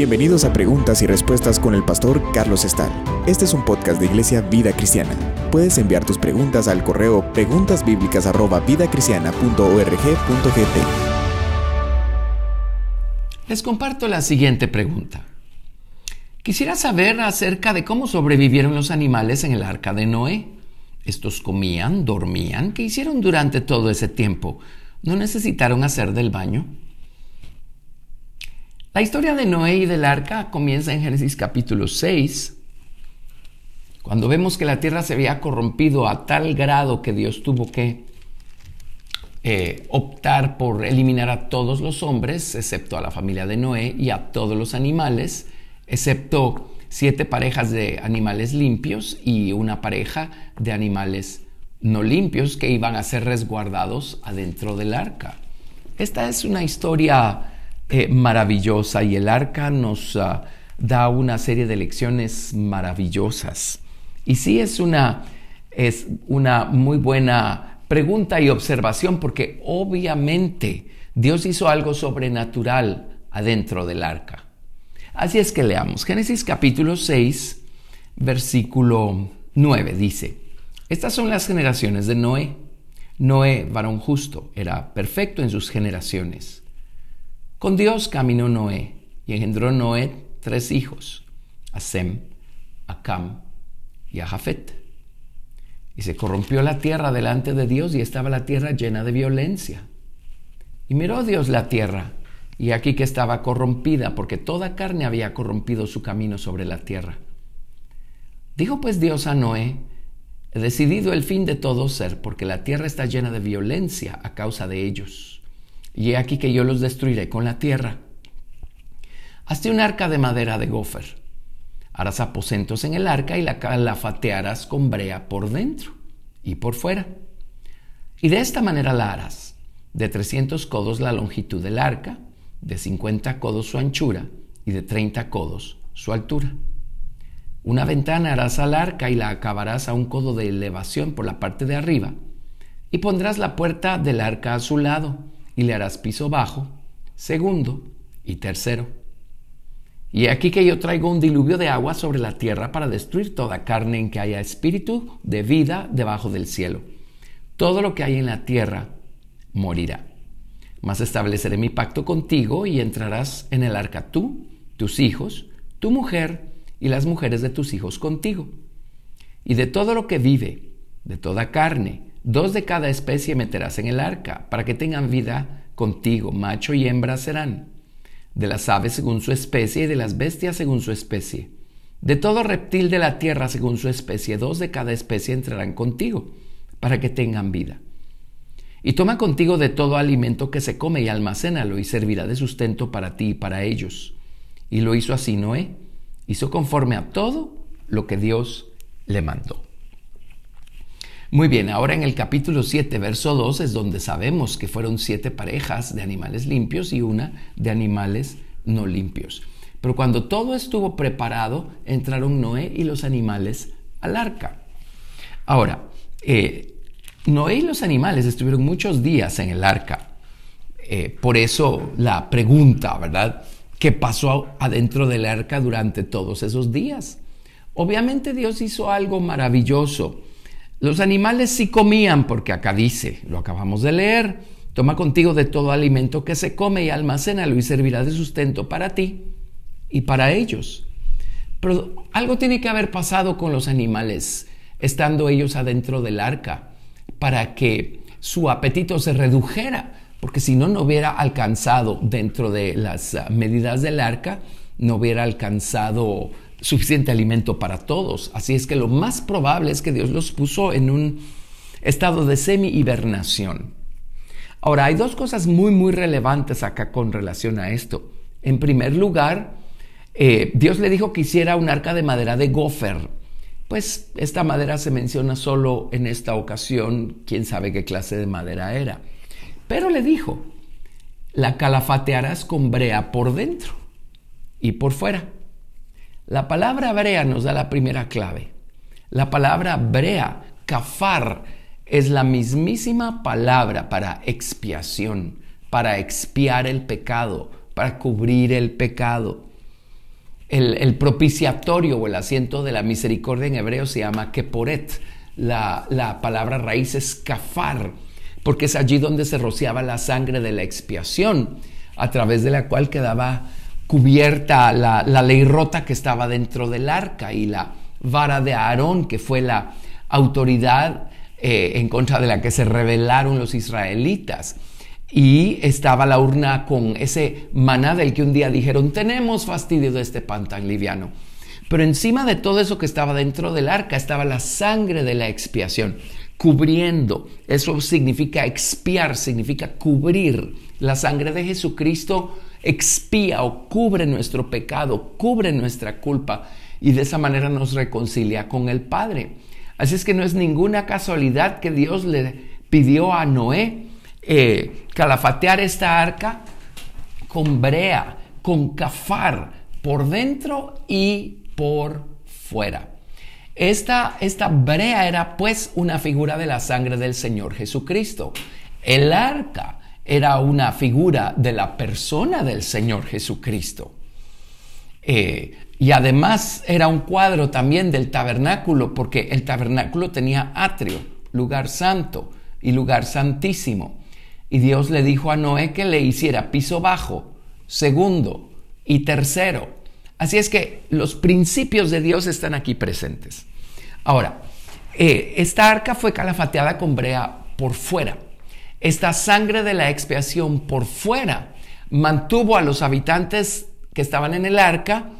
Bienvenidos a Preguntas y Respuestas con el pastor Carlos Estal. Este es un podcast de Iglesia Vida Cristiana. Puedes enviar tus preguntas al correo preguntasbiblicas@vidacristiana.org.gt. Les comparto la siguiente pregunta. Quisiera saber acerca de cómo sobrevivieron los animales en el arca de Noé. Estos comían, dormían, ¿qué hicieron durante todo ese tiempo? ¿No necesitaron hacer del baño? La historia de Noé y del arca comienza en Génesis capítulo 6, cuando vemos que la tierra se había corrompido a tal grado que Dios tuvo que eh, optar por eliminar a todos los hombres, excepto a la familia de Noé, y a todos los animales, excepto siete parejas de animales limpios y una pareja de animales no limpios que iban a ser resguardados adentro del arca. Esta es una historia eh, maravillosa y el arca nos ah, da una serie de lecciones maravillosas. Y sí es una, es una muy buena pregunta y observación porque obviamente Dios hizo algo sobrenatural adentro del arca. Así es que leamos. Génesis capítulo 6, versículo 9 dice, estas son las generaciones de Noé. Noé, varón justo, era perfecto en sus generaciones. Con Dios caminó Noé y engendró Noé tres hijos, a Sem, a Cam y a Jafet. Y se corrompió la tierra delante de Dios y estaba la tierra llena de violencia. Y miró Dios la tierra, y aquí que estaba corrompida, porque toda carne había corrompido su camino sobre la tierra. Dijo pues Dios a Noé, he decidido el fin de todo ser, porque la tierra está llena de violencia a causa de ellos y he aquí que yo los destruiré con la tierra. Hazte un arca de madera de gofer. Harás aposentos en el arca y la calafatearás con brea por dentro y por fuera. Y de esta manera la harás. De 300 codos la longitud del arca, de 50 codos su anchura y de 30 codos su altura. Una ventana harás al arca y la acabarás a un codo de elevación por la parte de arriba, y pondrás la puerta del arca a su lado y le harás piso bajo, segundo y tercero. Y aquí que yo traigo un diluvio de agua sobre la tierra para destruir toda carne en que haya espíritu de vida debajo del cielo. Todo lo que hay en la tierra morirá. Mas estableceré mi pacto contigo y entrarás en el arca tú, tus hijos, tu mujer y las mujeres de tus hijos contigo. Y de todo lo que vive, de toda carne, Dos de cada especie meterás en el arca, para que tengan vida contigo, macho y hembra serán, de las aves según su especie y de las bestias según su especie. De todo reptil de la tierra según su especie, dos de cada especie entrarán contigo, para que tengan vida. Y toma contigo de todo alimento que se come y almacénalo y servirá de sustento para ti y para ellos. Y lo hizo así Noé, hizo conforme a todo lo que Dios le mandó. Muy bien, ahora en el capítulo 7, verso 2 es donde sabemos que fueron siete parejas de animales limpios y una de animales no limpios. Pero cuando todo estuvo preparado, entraron Noé y los animales al arca. Ahora, eh, Noé y los animales estuvieron muchos días en el arca. Eh, por eso la pregunta, ¿verdad? ¿Qué pasó adentro del arca durante todos esos días? Obviamente Dios hizo algo maravilloso los animales sí comían, porque acá dice, lo acabamos de leer, toma contigo de todo alimento que se come y almacénalo y servirá de sustento para ti y para ellos. Pero algo tiene que haber pasado con los animales, estando ellos adentro del arca, para que su apetito se redujera, porque si no, no hubiera alcanzado dentro de las medidas del arca, no hubiera alcanzado suficiente alimento para todos. Así es que lo más probable es que Dios los puso en un estado de semi-hibernación. Ahora, hay dos cosas muy, muy relevantes acá con relación a esto. En primer lugar, eh, Dios le dijo que hiciera un arca de madera de gofer. Pues esta madera se menciona solo en esta ocasión, quién sabe qué clase de madera era. Pero le dijo, la calafatearás con brea por dentro y por fuera. La palabra hebrea nos da la primera clave. La palabra hebrea, kafar, es la mismísima palabra para expiación, para expiar el pecado, para cubrir el pecado. El, propiciatorio o el asiento de la misericordia en hebreo se llama keporet. La, la palabra raíz es kafar, porque es allí donde se rociaba la sangre de la expiación, a través de la cual quedaba cubierta la, la ley rota que estaba dentro del arca y la vara de Aarón, que fue la autoridad eh, en contra de la que se rebelaron los israelitas. Y estaba la urna con ese maná del que un día dijeron, tenemos fastidio de este pan tan liviano. Pero encima de todo eso que estaba dentro del arca estaba la sangre de la expiación, cubriendo. Eso significa expiar, significa cubrir. La sangre de Jesucristo expía o cubre nuestro pecado, cubre nuestra culpa y de esa manera nos reconcilia con el Padre. Así es que no es ninguna casualidad que Dios le pidió a Noé eh, calafatear esta arca con brea, con cafar, por dentro y por fuera. Esta, esta brea era pues una figura de la sangre del Señor Jesucristo. El arca era una figura de la persona del Señor Jesucristo. Eh, y además era un cuadro también del tabernáculo, porque el tabernáculo tenía atrio, lugar santo y lugar santísimo. Y Dios le dijo a Noé que le hiciera piso bajo, segundo y tercero. Así es que los principios de Dios están aquí presentes. Ahora, eh, esta arca fue calafateada con brea por fuera. Esta sangre de la expiación por fuera mantuvo a los habitantes que estaban en el arca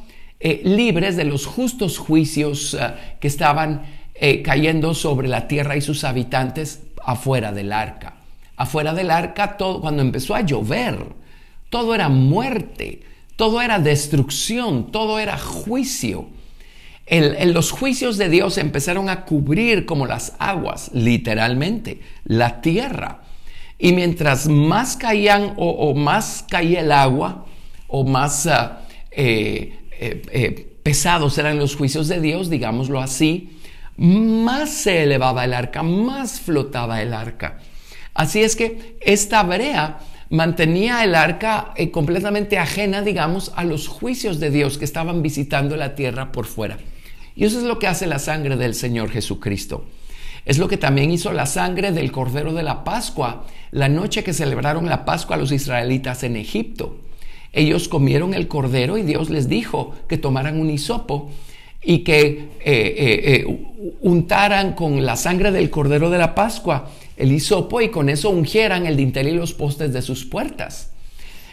eh, libres de los justos juicios eh, que estaban eh, cayendo sobre la tierra y sus habitantes afuera del arca. Afuera del arca, todo, cuando empezó a llover, todo era muerte, todo era destrucción, todo era juicio. los juicios de Dios empezaron a cubrir como las aguas, literalmente, la tierra. Y mientras más caían o, más caía el agua, o más ah, eh, eh, pesados eran los juicios de Dios, digámoslo así, más se elevaba el arca, más flotaba el arca. Así es que esta brea mantenía el arca eh, completamente ajena, digamos, a los juicios de Dios que estaban visitando la tierra por fuera. Y eso es lo que hace la sangre del Señor Jesucristo. Es lo que también hizo la sangre del Cordero de la Pascua la noche que celebraron la Pascua los israelitas en Egipto. Ellos comieron el cordero y Dios les dijo que tomaran un hisopo y que eh, eh, eh, untaran con la sangre del cordero de la Pascua el hisopo y con eso ungieran el dintel y los postes de sus puertas.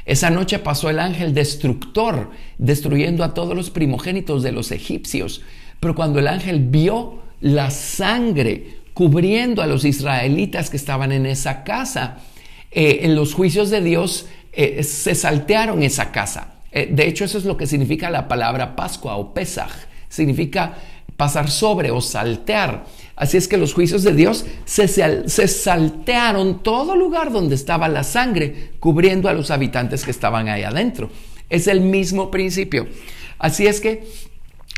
Esa noche pasó el ángel destructor, destruyendo a todos los primogénitos de los egipcios. Pero cuando el ángel vio la sangre cubriendo a los israelitas que estaban en esa casa, en los juicios de Dios eh, se saltearon esa casa. Eh, de hecho, eso es lo que significa la palabra Pascua o Pesaj. Significa pasar sobre o saltear. Así es que los juicios de Dios se, se, saltearon todo lugar donde estaba la sangre, cubriendo a los habitantes que estaban ahí adentro. Es el mismo principio. Así es que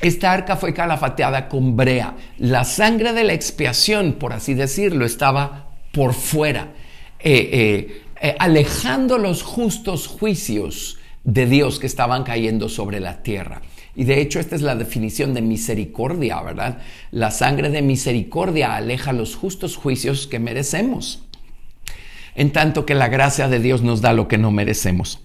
esta arca fue calafateada con brea. La sangre de la expiación, por así decirlo, estaba por fuera. Eh, eh, alejando los justos juicios de Dios que estaban cayendo sobre la tierra. Y de hecho esta es la definición de misericordia, ¿verdad? La sangre de misericordia aleja los justos juicios que merecemos, en tanto que la gracia de Dios nos da lo que no merecemos.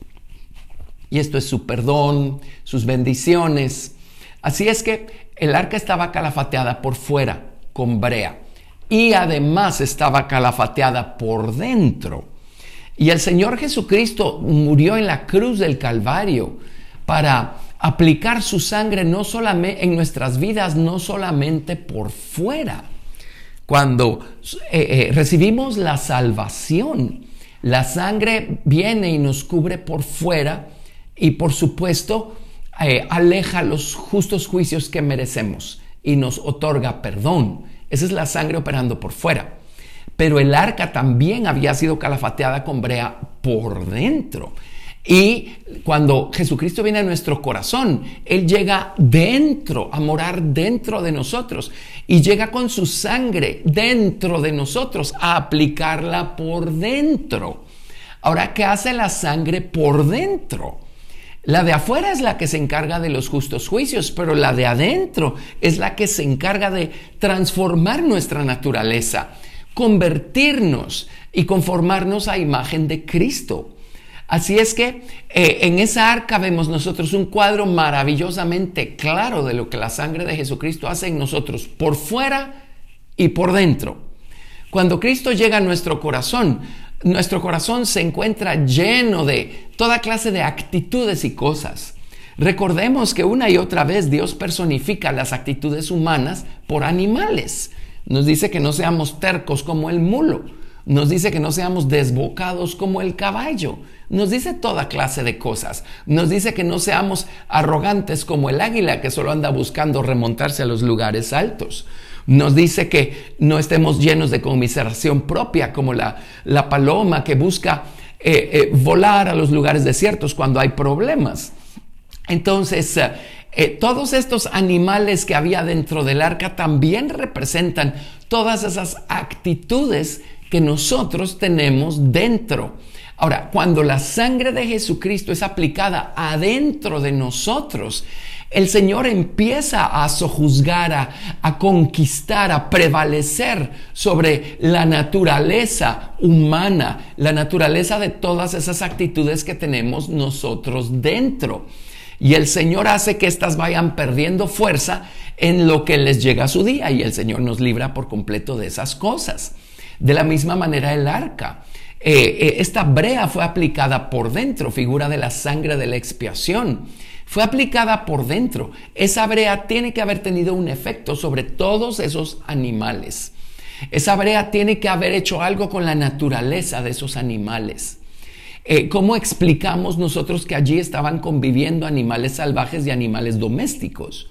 Y esto es su perdón, sus bendiciones. Así es que el arca estaba calafateada por fuera, con brea, y además estaba calafateada por dentro y el Señor Jesucristo murió en la cruz del Calvario para aplicar su sangre no solamente en nuestras vidas, no solamente por fuera. Cuando eh, eh, recibimos la salvación, la sangre viene y nos cubre por fuera y por supuesto eh, aleja los justos juicios que merecemos y nos otorga perdón. Esa es la sangre operando por fuera pero el arca también había sido calafateada con brea por dentro. Y cuando Jesucristo viene a nuestro corazón, Él llega dentro, a morar dentro de nosotros. Y llega con su sangre dentro de nosotros, a aplicarla por dentro. Ahora, ¿qué hace la sangre por dentro? La de afuera es la que se encarga de los justos juicios, pero la de adentro es la que se encarga de transformar nuestra naturaleza, convertirnos y conformarnos a imagen de Cristo. Así es que eh, en esa arca vemos nosotros un cuadro maravillosamente claro de lo que la sangre de Jesucristo hace en nosotros, por fuera y por dentro. Cuando Cristo llega a nuestro corazón, nuestro corazón se encuentra lleno de toda clase de actitudes y cosas. Recordemos que una y otra vez Dios personifica las actitudes humanas por animales. Nos dice que no seamos tercos como el mulo. Nos dice que no seamos desbocados como el caballo. Nos dice toda clase de cosas. Nos dice que no seamos arrogantes como el águila que solo anda buscando remontarse a los lugares altos. Nos dice que no estemos llenos de conmiseración propia como la, la paloma que busca eh, eh, volar a los lugares desiertos cuando hay problemas. Entonces, eh, todos estos animales que había dentro del arca también representan todas esas actitudes que nosotros tenemos dentro. Ahora, cuando la sangre de Jesucristo es aplicada adentro de nosotros, el Señor empieza a sojuzgar, a, a, conquistar, a prevalecer sobre la naturaleza humana, la naturaleza de todas esas actitudes que tenemos nosotros dentro. Y el Señor hace que éstas vayan perdiendo fuerza en lo que les llega a su día y el Señor nos libra por completo de esas cosas. De la misma manera el arca. Eh, eh, esta brea fue aplicada por dentro, figura de la sangre de la expiación. Fue aplicada por dentro. Esa brea tiene que haber tenido un efecto sobre todos esos animales. Esa brea tiene que haber hecho algo con la naturaleza de esos animales. Eh, ¿Cómo explicamos nosotros que allí estaban conviviendo animales salvajes y animales domésticos?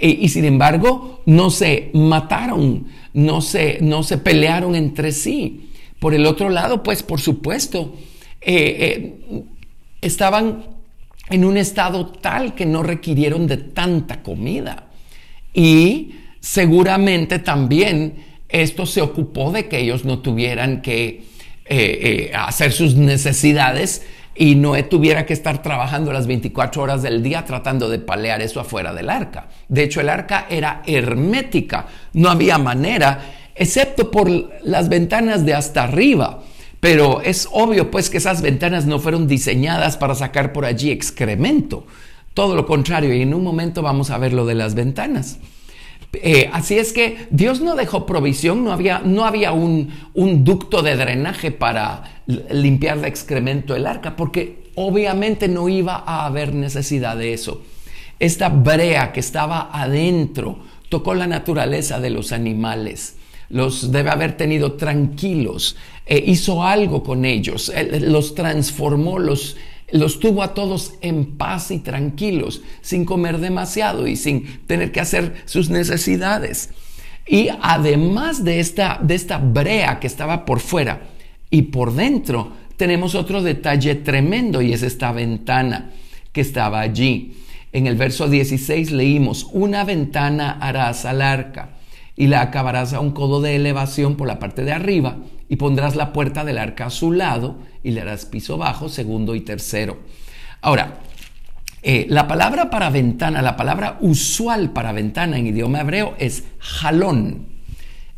y sin embargo, no se mataron, no se, no se pelearon entre sí. Por el otro lado, pues por supuesto, eh, eh, estaban en un estado tal que no requirieron de tanta comida. Y seguramente también esto se ocupó de que ellos no tuvieran que eh, hacer sus necesidades y Noé tuviera que estar trabajando las 24 horas del día tratando de palear eso afuera del arca. De hecho, el arca era hermética, no había manera, excepto por las ventanas de hasta arriba. Pero es obvio pues que esas ventanas no fueron diseñadas para sacar por allí excremento. Todo lo contrario, y en un momento vamos a ver lo de las ventanas. Eh, así es que Dios no dejó provisión, no había, no había un, un, ducto de drenaje para limpiar de excremento el arca, porque obviamente no iba a haber necesidad de eso. Esta brea que estaba adentro tocó la naturaleza de los animales, los debe haber tenido tranquilos, eh, hizo algo con ellos, los transformó, los los tuvo a todos en paz y tranquilos, sin comer demasiado y sin tener que hacer sus necesidades. Y además de esta, de esta brea que estaba por fuera y por dentro, tenemos otro detalle tremendo y es esta ventana que estaba allí. En el verso 16 leímos, una ventana harás al arca y la acabarás a un codo de elevación por la parte de arriba y pondrás la puerta del arca a su lado y le harás piso bajo, segundo y tercero. Ahora, eh, la palabra para ventana, la palabra usual para ventana en idioma hebreo es jalón.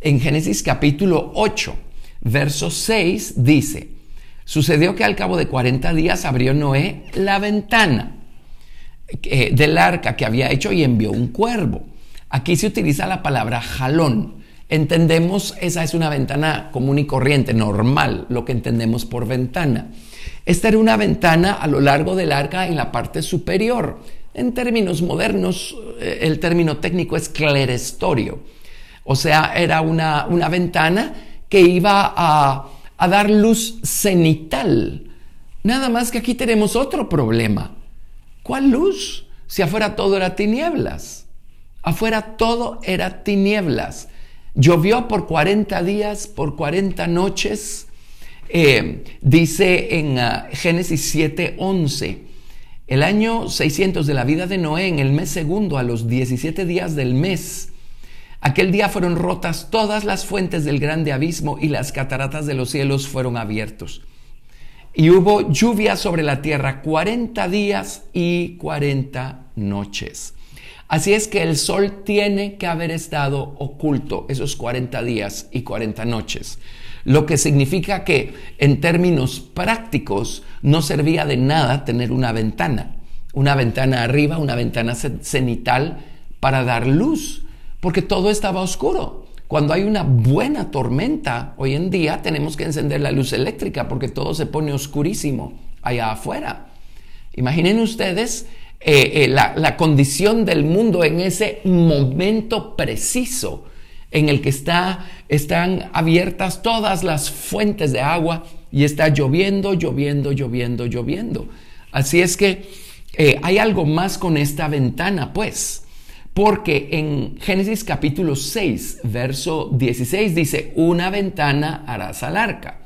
En Génesis capítulo 8, verso 6 dice, sucedió que al cabo de 40 días abrió Noé la ventana eh, del arca que había hecho y envió un cuervo. Aquí se utiliza la palabra jalón. Entendemos, esa es una ventana común y corriente, normal, lo que entendemos por ventana. Esta era una ventana a lo largo del arca en la parte superior. En términos modernos, eh, el término técnico es clerestorio. O sea, era una, una ventana que iba a, a dar luz cenital. Nada más que aquí tenemos otro problema. ¿Cuál luz? Si afuera todo era tinieblas. Afuera todo era tinieblas. Llovió por 40 días, por 40 noches. Eh, dice en uh, Génesis 7:11, el año 600 de la vida de Noé, en el mes segundo, a los 17 días del mes, aquel día fueron rotas todas las fuentes del grande abismo y las cataratas de los cielos fueron abiertos. y hubo lluvia sobre la tierra 40 días y 40 noches. Así es que el sol tiene que haber estado oculto esos 40 días y 40 noches, lo que significa que en términos prácticos no servía de nada tener una ventana, una ventana arriba, una ventana cenital para dar luz, porque todo estaba oscuro. Cuando hay una buena tormenta, hoy en día tenemos que encender la luz eléctrica porque todo se pone oscurísimo allá afuera. Imaginen ustedes eh, eh, la, condición del mundo en ese momento preciso en el que está, están abiertas todas las fuentes de agua y está lloviendo, lloviendo, lloviendo, lloviendo. Así es que eh, hay algo más con esta ventana, pues, porque en Génesis capítulo 6, verso 16 dice, una ventana harás al arca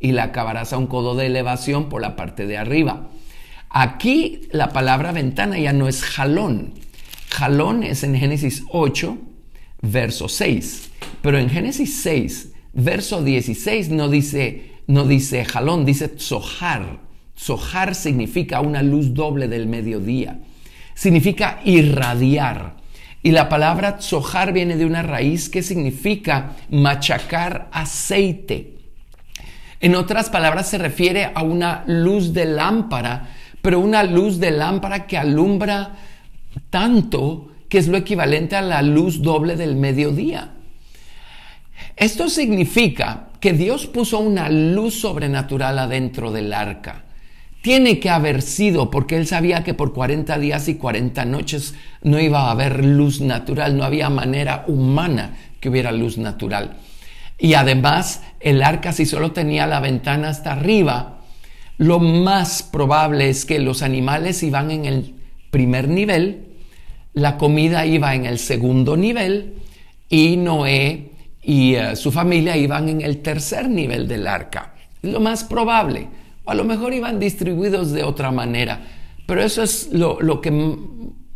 y la acabarás a un codo de elevación por la parte de arriba. Aquí la palabra ventana ya no es jalón. Jalón es en Génesis 8, verso 6. Pero en Génesis 6, verso 16 no dice, no dice jalón, dice sojar. Sojar significa una luz doble del mediodía. Significa irradiar. Y la palabra sojar viene de una raíz que significa machacar aceite. En otras palabras se refiere a una luz de lámpara pero una luz de lámpara que alumbra tanto que es lo equivalente a la luz doble del mediodía. Esto significa que Dios puso una luz sobrenatural adentro del arca. Tiene que haber sido porque él sabía que por 40 días y 40 noches no iba a haber luz natural, no había manera humana que hubiera luz natural. Y además el arca si solo tenía la ventana hasta arriba, lo más probable es que los animales iban en el primer nivel, la comida iba en el segundo nivel y Noé y eh, su familia iban en el tercer nivel del arca. Es lo más probable. O a lo mejor iban distribuidos de otra manera, pero eso es lo, que,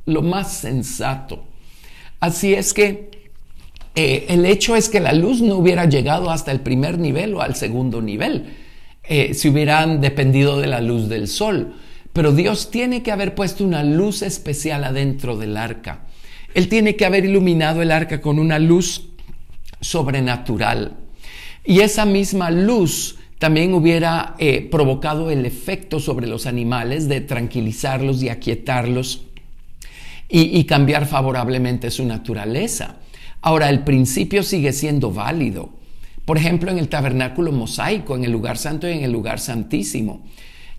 lo más sensato. Así es que eh, el hecho es que la luz no hubiera llegado hasta el primer nivel o al segundo nivel eh, si hubieran dependido de la luz del sol. Pero Dios tiene que haber puesto una luz especial adentro del arca. Él tiene que haber iluminado el arca con una luz sobrenatural. Y esa misma luz también hubiera eh, provocado el efecto sobre los animales de tranquilizarlos y aquietarlos y, y cambiar favorablemente su naturaleza. Ahora, el principio sigue siendo válido. Por ejemplo, en el tabernáculo mosaico, en el lugar santo y en el lugar santísimo.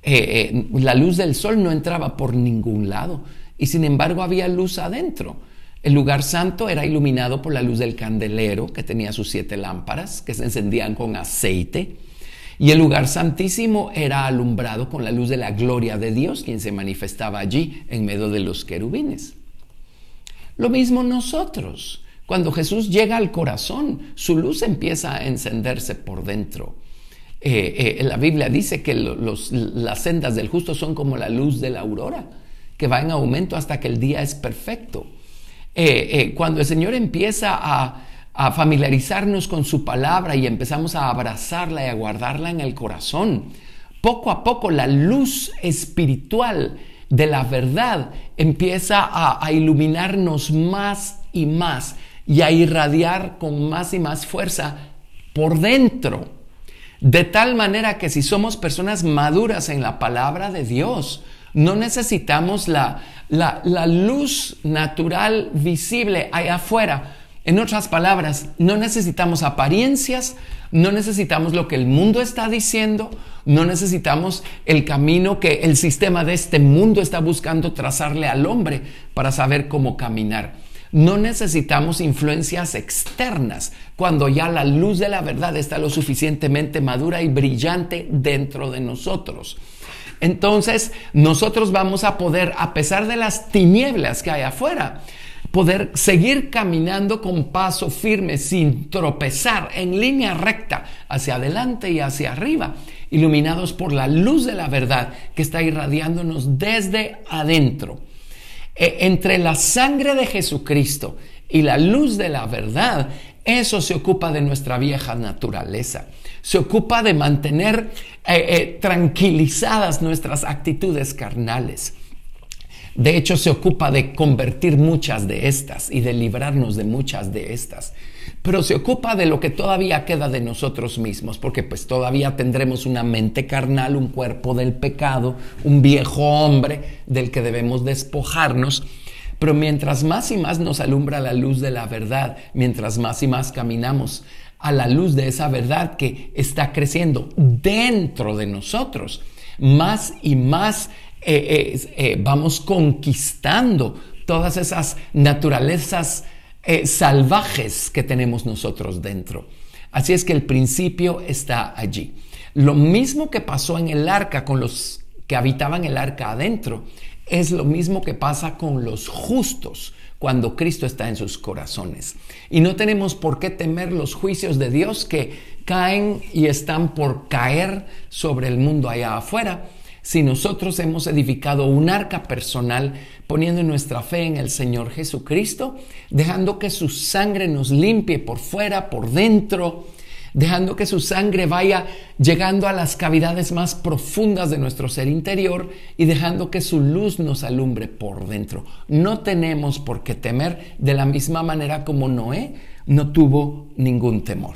Eh, eh, la luz del sol no entraba por ningún lado y sin embargo había luz adentro. El lugar santo era iluminado por la luz del candelero, que tenía sus siete lámparas, que se encendían con aceite. Y el lugar santísimo era alumbrado con la luz de la gloria de Dios, quien se manifestaba allí en medio de los querubines. Lo mismo nosotros. Cuando Jesús llega al corazón, su luz empieza a encenderse por dentro. Eh, eh, la Biblia dice que las sendas del justo son como la luz de la aurora, que va en aumento hasta que el día es perfecto. Eh, cuando el Señor empieza a, familiarizarnos con su palabra y empezamos a abrazarla y a guardarla en el corazón, poco a poco la luz espiritual de la verdad empieza a iluminarnos más y más y a irradiar con más y más fuerza por dentro. De tal manera que si somos personas maduras en la palabra de Dios, no necesitamos la, la, luz natural visible allá afuera. En otras palabras, no necesitamos apariencias, no necesitamos lo que el mundo está diciendo, no necesitamos el camino que el sistema de este mundo está buscando trazarle al hombre para saber cómo caminar. No necesitamos influencias externas cuando ya la luz de la verdad está lo suficientemente madura y brillante dentro de nosotros. Entonces, nosotros vamos a poder, a pesar de las tinieblas que hay afuera, poder seguir caminando con paso firme, sin tropezar, en línea recta, hacia adelante y hacia arriba, iluminados por la luz de la verdad que está irradiándonos desde adentro. E, entre la sangre de Jesucristo y la luz de la verdad, eso se ocupa de nuestra vieja naturaleza. se ocupa de mantener eh, eh, tranquilizadas nuestras actitudes carnales. De hecho, se ocupa de convertir muchas de estas y de librarnos de muchas de estas. Pero se ocupa de lo que todavía queda de nosotros mismos, porque pues todavía tendremos una mente carnal, un cuerpo del pecado, un viejo hombre del que debemos despojarnos. Pero mientras más y más nos alumbra la luz de la verdad, mientras más y más caminamos a la luz de esa verdad que está creciendo dentro de nosotros, más y más eh, eh, vamos conquistando todas esas naturalezas salvajes que tenemos nosotros dentro. Así es que el principio está allí. Lo mismo que pasó en el arca con los que habitaban el arca adentro, es lo mismo que pasa con los justos cuando Cristo está en sus corazones. Y no tenemos por qué temer los juicios de Dios que caen y están por caer sobre el mundo allá afuera. Si nosotros hemos edificado un arca personal poniendo nuestra fe en el Señor Jesucristo, dejando que su sangre nos limpie por fuera, por dentro, dejando que su sangre vaya llegando a las cavidades más profundas de nuestro ser interior y dejando que su luz nos alumbre por dentro. No tenemos por qué temer de la misma manera como Noé no tuvo ningún temor.